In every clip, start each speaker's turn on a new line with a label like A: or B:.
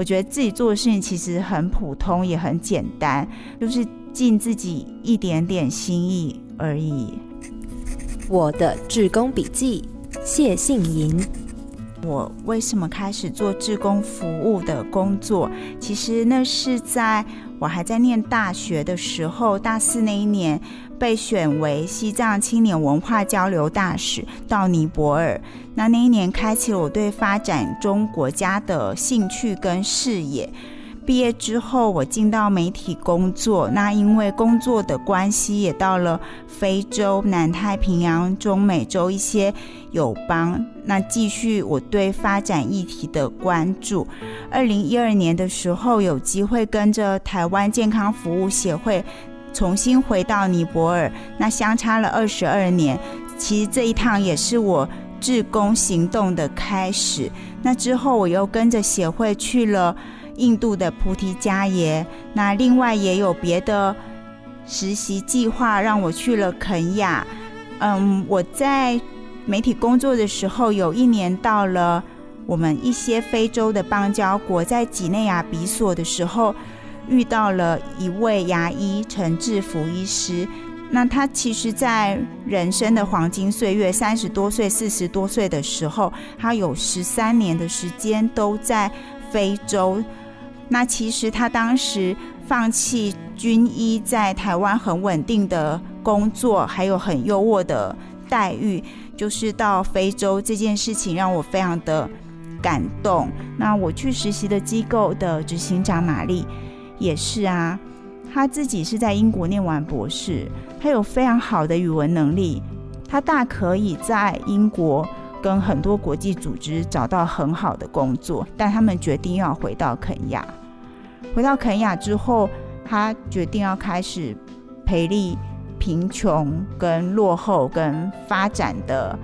A: 我觉得自己做的事情其实很普通，也很简单，就是尽自己一点点心意而已。
B: 我的志工笔记，谢杏银。
A: 我为什么开始做志工服务的工作？其实那是在我还在念大学的时候，大四那一年被选为西藏青年文化交流大使到尼泊尔。那那一年开启了我对发展中国家的兴趣跟视野。毕业之后，我进到媒体工作。那因为工作的关系，也到了非洲、南太平洋、中美洲一些友邦。那继续我对发展议题的关注。二零一二年的时候，有机会跟着台湾健康服务协会重新回到尼泊尔。那相差了二十二年，其实这一趟也是我志工行动的开始。那之后，我又跟着协会去了。印度的菩提迦耶，那另外也有别的实习计划让我去了肯亚。嗯，我在媒体工作的时候，有一年到了我们一些非洲的邦交国，在几内亚比索的时候，遇到了一位牙医陈志福医师。那他其实，在人生的黄金岁月，三十多岁、四十多岁的时候，他有十三年的时间都在非洲。那其实他当时放弃军医在台湾很稳定的工作，还有很优渥的待遇，就是到非洲这件事情让我非常的感动。那我去实习的机构的执行长玛丽也是啊，他自己是在英国念完博士，他有非常好的语文能力，他大可以在英国。跟很多国际组织找到很好的工作，但他们决定要回到肯亚。回到肯亚之后，他决定要开始培力贫穷、跟落后、跟发展的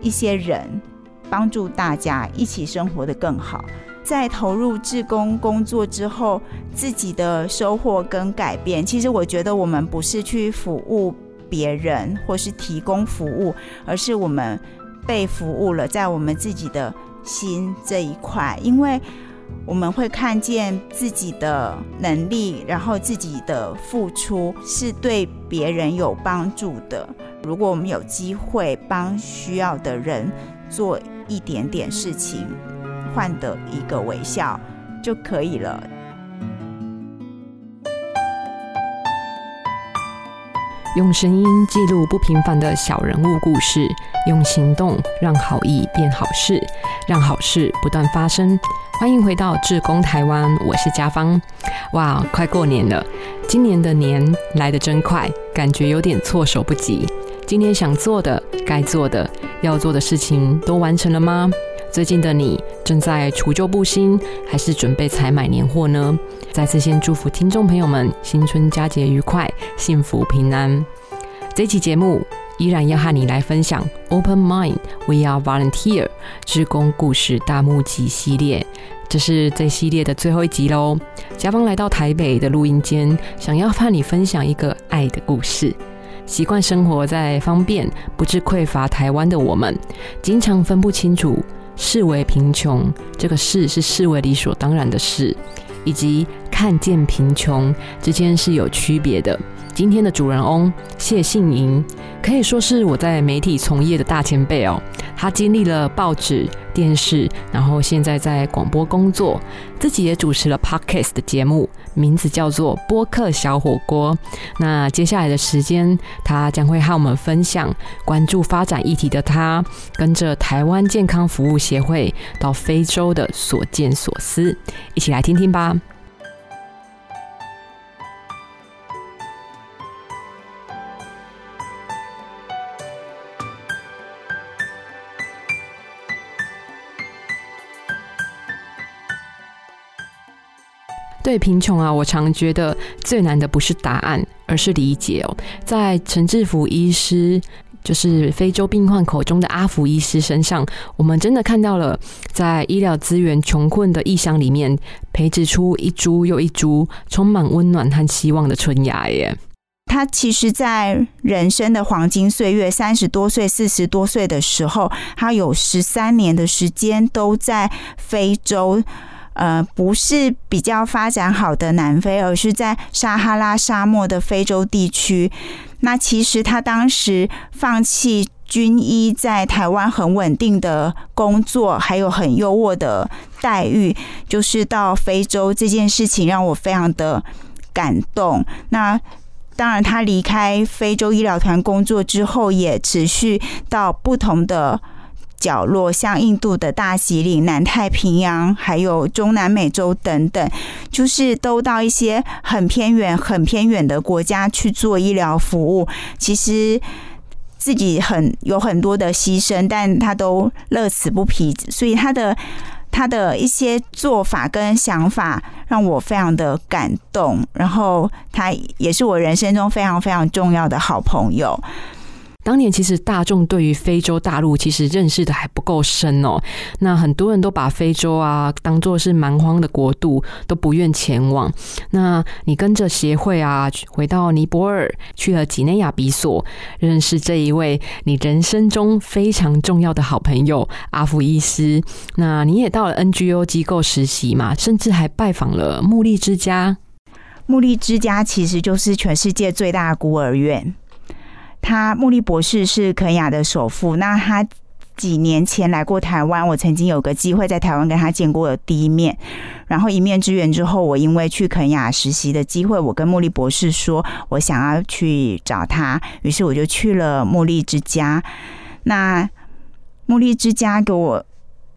A: 一些人，帮助大家一起生活的更好。在投入志工工作之后，自己的收获跟改变，其实我觉得我们不是去服务别人或是提供服务，而是我们。被服务了，在我们自己的心这一块，因为我们会看见自己的能力，然后自己的付出是对别人有帮助的。如果我们有机会帮需要的人做一点点事情，换得一个微笑就可以了。
C: 用声音记录不平凡的小人物故事，用行动让好意变好事，让好事不断发生。欢迎回到志工台湾，我是家芳。哇，快过年了，今年的年来得真快，感觉有点措手不及。今年想做的、该做的、要做的事情都完成了吗？最近的你正在除旧布新，还是准备采买年货呢？再次先祝福听众朋友们新春佳节愉快，幸福平安。这期节目依然要和你来分享 Open Mind We Are Volunteer 志工故事大募集系列，这是这系列的最后一集喽。嘉芳来到台北的录音间，想要和你分享一个爱的故事。习惯生活在方便不致匮乏台湾的我们，经常分不清楚。视为贫穷，这个“视”是视为理所当然的事，以及看见贫穷之间是有区别的。今天的主人翁谢杏莹可以说是我在媒体从业的大前辈哦。他经历了报纸、电视，然后现在在广播工作，自己也主持了 podcast 的节目，名字叫做播客小火锅。那接下来的时间，他将会和我们分享关注发展议题的他，跟着台湾健康服务协会到非洲的所见所思，一起来听听吧。对贫穷啊，我常觉得最难的不是答案，而是理解哦。在陈志福医师，就是非洲病患口中的阿福医师身上，我们真的看到了在医疗资源穷困的异乡里面，培植出一株又一株充满温暖和希望的春芽耶。
A: 他其实，在人生的黄金岁月，三十多岁、四十多岁的时候，他有十三年的时间都在非洲。呃，不是比较发展好的南非，而是在撒哈拉沙漠的非洲地区。那其实他当时放弃军医在台湾很稳定的工作，还有很优渥的待遇，就是到非洲这件事情让我非常的感动。那当然，他离开非洲医疗团工作之后，也持续到不同的。角落，像印度的大吉岭、南太平洋，还有中南美洲等等，就是都到一些很偏远、很偏远的国家去做医疗服务。其实自己很有很多的牺牲，但他都乐此不疲。所以他的他的一些做法跟想法让我非常的感动。然后他也是我人生中非常非常重要的好朋友。
C: 当年其实大众对于非洲大陆其实认识的还不够深哦，那很多人都把非洲啊当做是蛮荒的国度，都不愿前往。那你跟着协会啊回到尼泊尔，去了几内亚比索，认识这一位你人生中非常重要的好朋友阿福伊斯。那你也到了 NGO 机构实习嘛，甚至还拜访了木利之家。
A: 木利之家其实就是全世界最大的孤儿院。他穆利博士是肯雅的首富。那他几年前来过台湾，我曾经有个机会在台湾跟他见过第一面。然后一面之缘之后，我因为去肯雅实习的机会，我跟穆利博士说我想要去找他，于是我就去了穆利之家。那茉莉之家给我。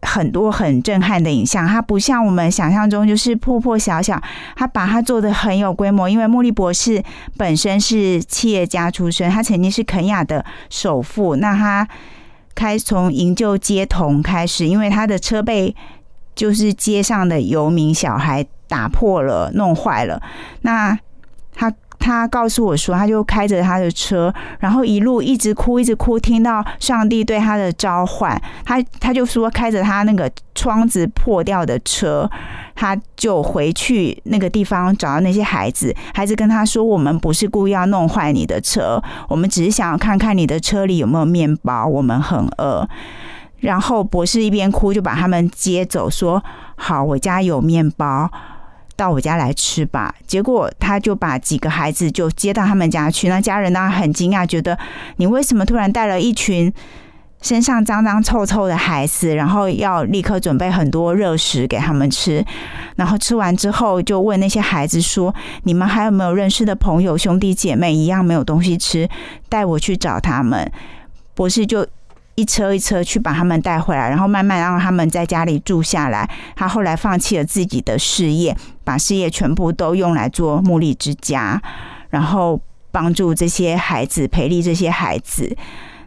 A: 很多很震撼的影像，它不像我们想象中就是破破小小，他把它做的很有规模。因为莫利博士本身是企业家出身，他曾经是肯亚的首富。那他开从营救街童开始，因为他的车被就是街上的游民小孩打破了、弄坏了，那他。告诉我说，他就开着他的车，然后一路一直哭，一直哭，听到上帝对他的召唤。他他就说，开着他那个窗子破掉的车，他就回去那个地方找到那些孩子。孩子跟他说：“我们不是故意要弄坏你的车，我们只是想看看你的车里有没有面包，我们很饿。”然后博士一边哭，就把他们接走，说：“好，我家有面包。”到我家来吃吧。结果他就把几个孩子就接到他们家去。那家人当然很惊讶，觉得你为什么突然带了一群身上脏脏臭臭的孩子，然后要立刻准备很多热食给他们吃。然后吃完之后，就问那些孩子说：“你们还有没有认识的朋友、兄弟姐妹一样没有东西吃？带我去找他们。”博士就。一车一车去把他们带回来，然后慢慢让他们在家里住下来。他后来放弃了自己的事业，把事业全部都用来做木力之家，然后帮助这些孩子，培力这些孩子。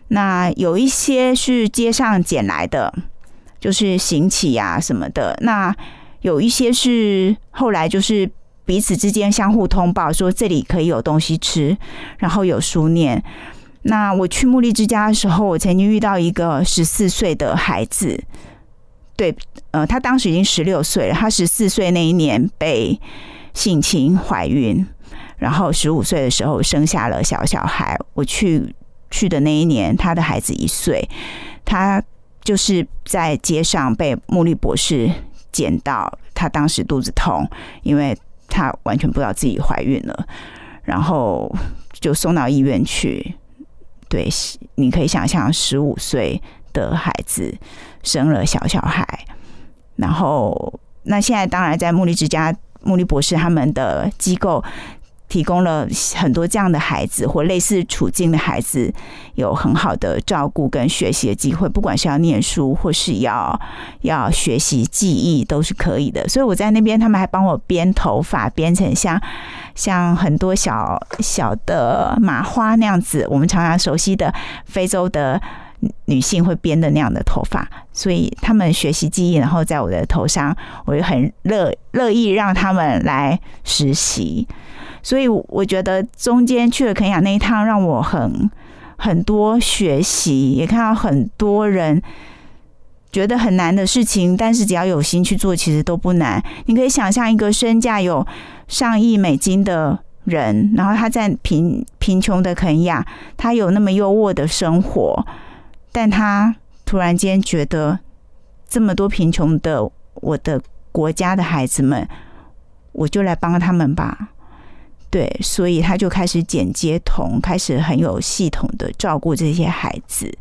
A: 那有一些是街上捡来的，就是行乞呀什么的。那有一些是后来就是彼此之间相互通报，说这里可以有东西吃，然后有书念。那我去木利之家的时候，我曾经遇到一个十四岁的孩子，对，呃，他当时已经十六岁了。他十四岁那一年被性侵怀孕，然后十五岁的时候生下了小小孩。我去去的那一年，他的孩子一岁，他就是在街上被木利博士捡到，他当时肚子痛，因为他完全不知道自己怀孕了，然后就送到医院去。对，你可以想象，十五岁的孩子生了小小孩，然后那现在当然在穆利之家，穆利博士他们的机构提供了很多这样的孩子或类似处境的孩子有很好的照顾跟学习的机会，不管是要念书或是要要学习技艺都是可以的。所以我在那边，他们还帮我编头发，编成像。像很多小小的麻花那样子，我们常常熟悉的非洲的女性会编的那样的头发，所以他们学习记忆，然后在我的头上，我也很乐乐意让他们来实习。所以我觉得中间去了肯雅那一趟，让我很很多学习，也看到很多人觉得很难的事情，但是只要有心去做，其实都不难。你可以想象一个身价有。上亿美金的人，然后他在贫贫穷的肯亚，他有那么优渥的生活，但他突然间觉得这么多贫穷的我的国家的孩子们，我就来帮他们吧。对，所以他就开始剪接童，开始很有系统的照顾这些孩子，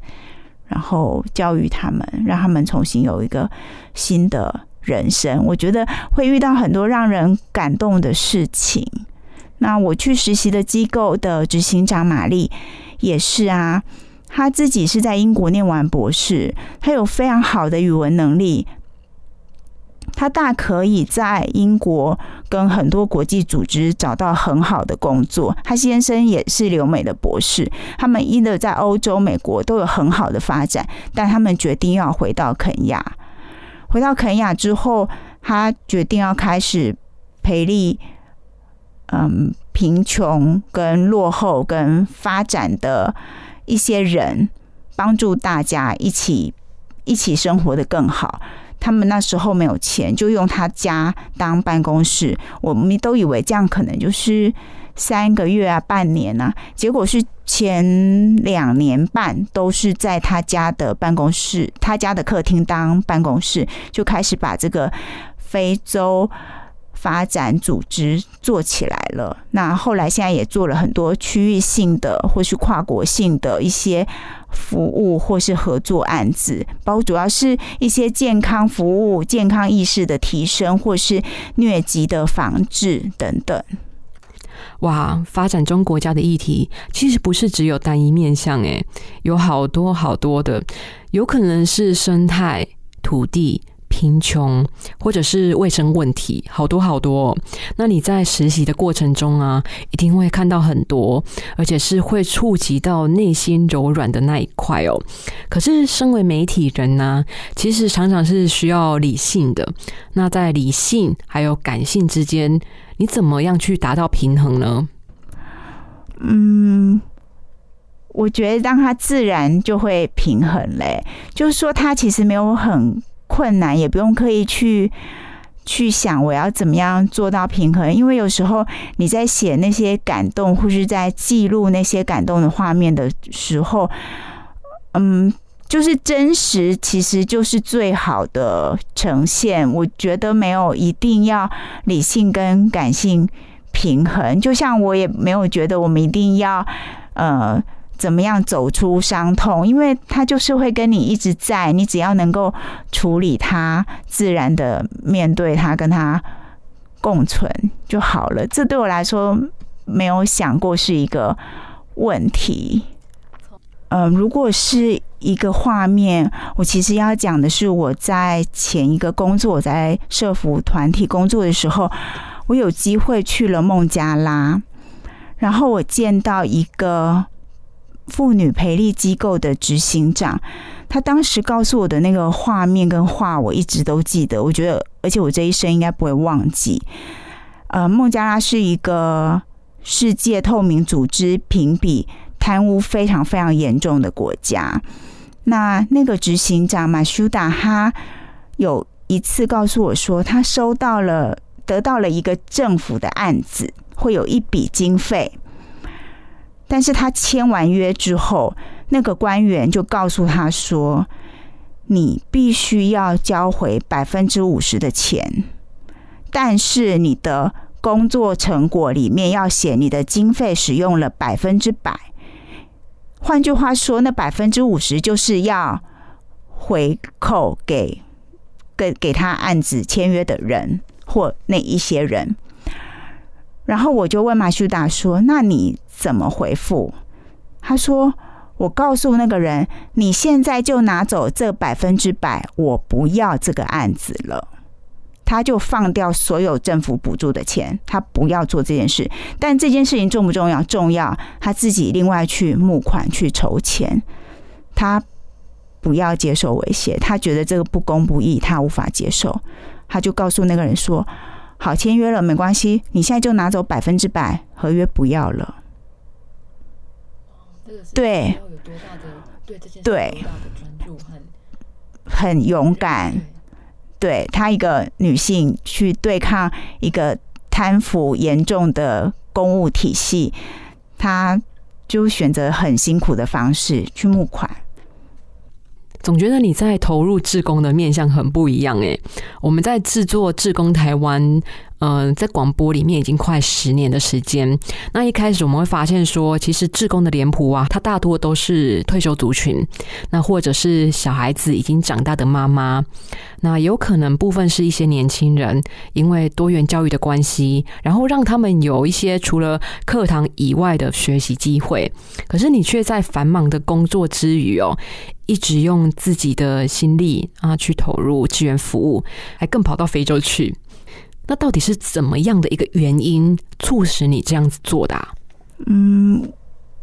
A: 然后教育他们，让他们重新有一个新的人生。我觉得会遇到很多让人感动的事情。那我去实习的机构的执行长玛丽也是啊，他自己是在英国念完博士，他有非常好的语文能力。他大可以在英国跟很多国际组织找到很好的工作。他先生也是留美的博士，他们一的在欧洲、美国都有很好的发展，但他们决定要回到肯亚。回到肯亚之后，他决定要开始培力，嗯，贫穷跟落后跟发展的一些人，帮助大家一起一起生活的更好。他们那时候没有钱，就用他家当办公室。我们都以为这样可能就是三个月啊、半年啊，结果是前两年半都是在他家的办公室、他家的客厅当办公室，就开始把这个非洲发展组织做起来了。那后来现在也做了很多区域性的或是跨国性的一些。服务或是合作案子，包括主要是一些健康服务、健康意识的提升，或是疟疾的防治等等。
C: 哇，发展中国家的议题其实不是只有单一面向，诶，有好多好多的，有可能是生态、土地。贫穷，或者是卫生问题，好多好多。那你在实习的过程中啊，一定会看到很多，而且是会触及到内心柔软的那一块哦。可是，身为媒体人呢，其实常常是需要理性的。那在理性还有感性之间，你怎么样去达到平衡呢？
A: 嗯，我觉得让它自然就会平衡嘞。就是说，它其实没有很。困难也不用刻意去去想我要怎么样做到平衡，因为有时候你在写那些感动或是在记录那些感动的画面的时候，嗯，就是真实，其实就是最好的呈现。我觉得没有一定要理性跟感性平衡，就像我也没有觉得我们一定要呃。怎么样走出伤痛？因为他就是会跟你一直在，你只要能够处理它，自然的面对它，跟它共存就好了。这对我来说没有想过是一个问题。嗯，如果是一个画面，我其实要讲的是我在前一个工作，在社服团体工作的时候，我有机会去了孟加拉，然后我见到一个。妇女培力机构的执行长，他当时告诉我的那个画面跟话，我一直都记得。我觉得，而且我这一生应该不会忘记。呃，孟加拉是一个世界透明组织评比贪污非常非常严重的国家。那那个执行长马修达，哈有一次告诉我说，他收到了得到了一个政府的案子，会有一笔经费。但是他签完约之后，那个官员就告诉他说：“你必须要交回百分之五十的钱，但是你的工作成果里面要写你的经费使用了百分之百。换句话说，那百分之五十就是要回扣给给给他案子签约的人或那一些人。”然后我就问马修达说：“那你？”怎么回复？他说：“我告诉那个人，你现在就拿走这百分之百，我不要这个案子了。”他就放掉所有政府补助的钱，他不要做这件事。但这件事情重不重要？重要。他自己另外去募款去筹钱，他不要接受威胁。他觉得这个不公不义，他无法接受。他就告诉那个人说：“好，签约了，没关系，你现在就拿走百分之百，合约不要了。”对，对，很勇敢。对她一个女性去对抗一个贪腐严重的公务体系，她就选择很辛苦的方式去募款。
C: 总觉得你在投入志工的面向很不一样诶。我们在制作志工台湾。嗯，在广播里面已经快十年的时间。那一开始我们会发现说，其实志工的脸谱啊，它大多都是退休族群，那或者是小孩子已经长大的妈妈，那有可能部分是一些年轻人，因为多元教育的关系，然后让他们有一些除了课堂以外的学习机会。可是你却在繁忙的工作之余哦，一直用自己的心力啊去投入志愿服务，还更 跑到非洲去。那到底是怎么样的一个原因促使你这样子做的？
A: 嗯，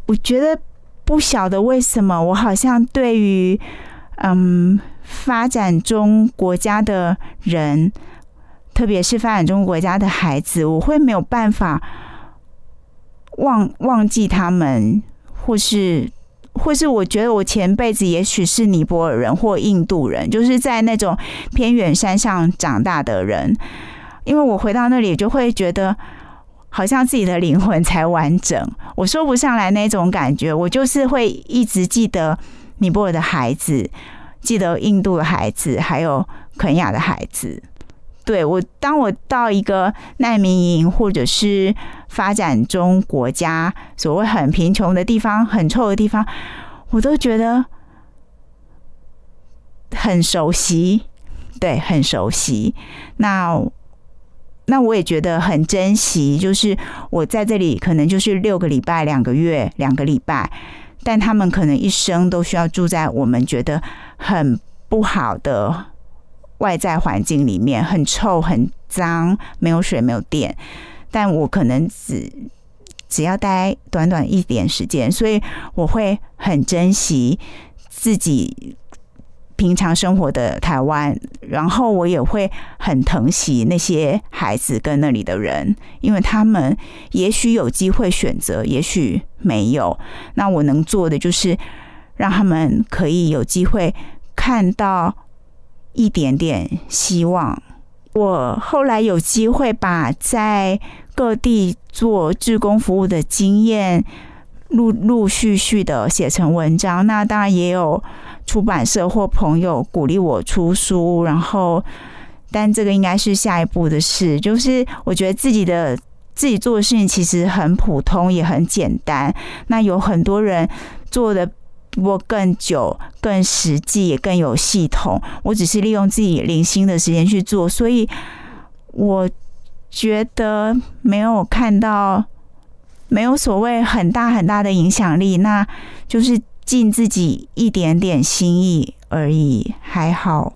A: 我觉得不晓得为什么，我好像对于嗯发展中国家的人，特别是发展中国家的孩子，我会没有办法忘忘记他们，或是或是我觉得我前辈子也许是尼泊尔人或印度人，就是在那种偏远山上长大的人。因为我回到那里，就会觉得好像自己的灵魂才完整。我说不上来那种感觉，我就是会一直记得尼泊尔的孩子，记得印度的孩子，还有肯亚的孩子。对我，当我到一个难民营或者是发展中国家，所谓很贫穷的地方、很臭的地方，我都觉得很熟悉。对，很熟悉。那。那我也觉得很珍惜，就是我在这里可能就是六个礼拜、两个月、两个礼拜，但他们可能一生都需要住在我们觉得很不好的外在环境里面，很臭、很脏，没有水、没有电。但我可能只只要待短短一点时间，所以我会很珍惜自己。平常生活的台湾，然后我也会很疼惜那些孩子跟那里的人，因为他们也许有机会选择，也许没有。那我能做的就是让他们可以有机会看到一点点希望。我后来有机会把在各地做志工服务的经验陆陆续续的写成文章，那当然也有。出版社或朋友鼓励我出书，然后，但这个应该是下一步的事。就是我觉得自己的自己做的事情其实很普通，也很简单。那有很多人做的我更久、更实际，也更有系统。我只是利用自己零星的时间去做，所以我觉得没有看到没有所谓很大很大的影响力，那就是。尽自己一点点心意而已，还好。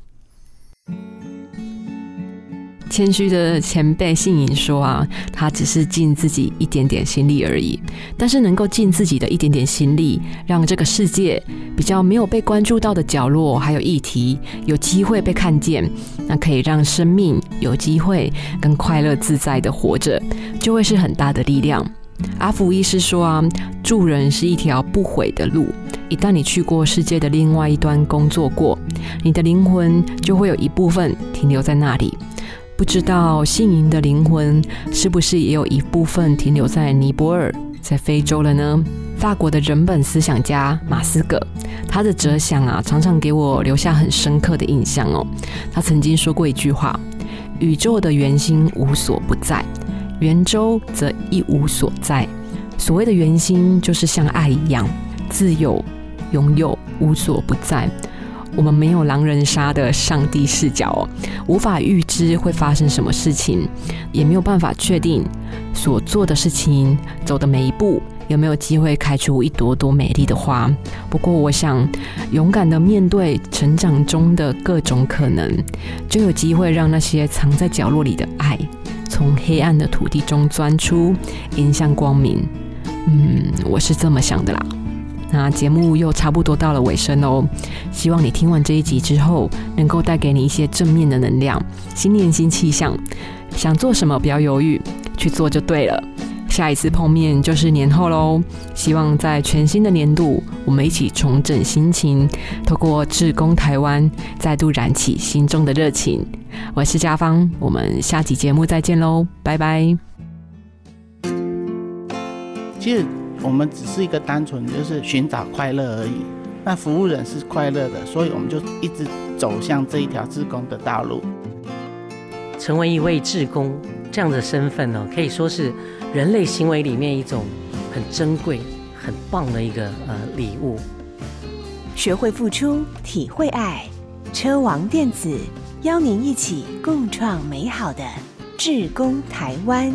C: 谦虚的前辈信颖说啊，他只是尽自己一点点心力而已。但是能够尽自己的一点点心力，让这个世界比较没有被关注到的角落还有议题，有机会被看见，那可以让生命有机会更快乐自在的活着，就会是很大的力量。阿福医师说啊，助人是一条不悔的路。一旦你去过世界的另外一端工作过，你的灵魂就会有一部分停留在那里。不知道信银的灵魂是不是也有一部分停留在尼泊尔、在非洲了呢？法国的人本思想家马斯格，他的哲想啊，常常给我留下很深刻的印象哦。他曾经说过一句话：“宇宙的圆心无所不在，圆周则一无所在。”所谓的圆心，就是像爱一样自由。拥有无所不在，我们没有狼人杀的上帝视角，无法预知会发生什么事情，也没有办法确定所做的事情走的每一步有没有机会开出一朵朵美丽的花。不过，我想勇敢的面对成长中的各种可能，就有机会让那些藏在角落里的爱，从黑暗的土地中钻出，迎向光明。嗯，我是这么想的啦。那节目又差不多到了尾声哦，希望你听完这一集之后，能够带给你一些正面的能量。新年新气象，想做什么不要犹豫，去做就对了。下一次碰面就是年后喽，希望在全新的年度，我们一起重整心情，透过志工台湾，再度燃起心中的热情。我是嘉芳，我们下集节目再见喽，拜拜。
D: 其实。我们只是一个单纯就是寻找快乐而已，那服务人是快乐的，所以我们就一直走向这一条志工的道路。
E: 成为一位志工这样的身份呢，可以说是人类行为里面一种很珍贵、很棒的一个呃礼物。
B: 学会付出，体会爱。车王电子邀您一起共创美好的智工台湾。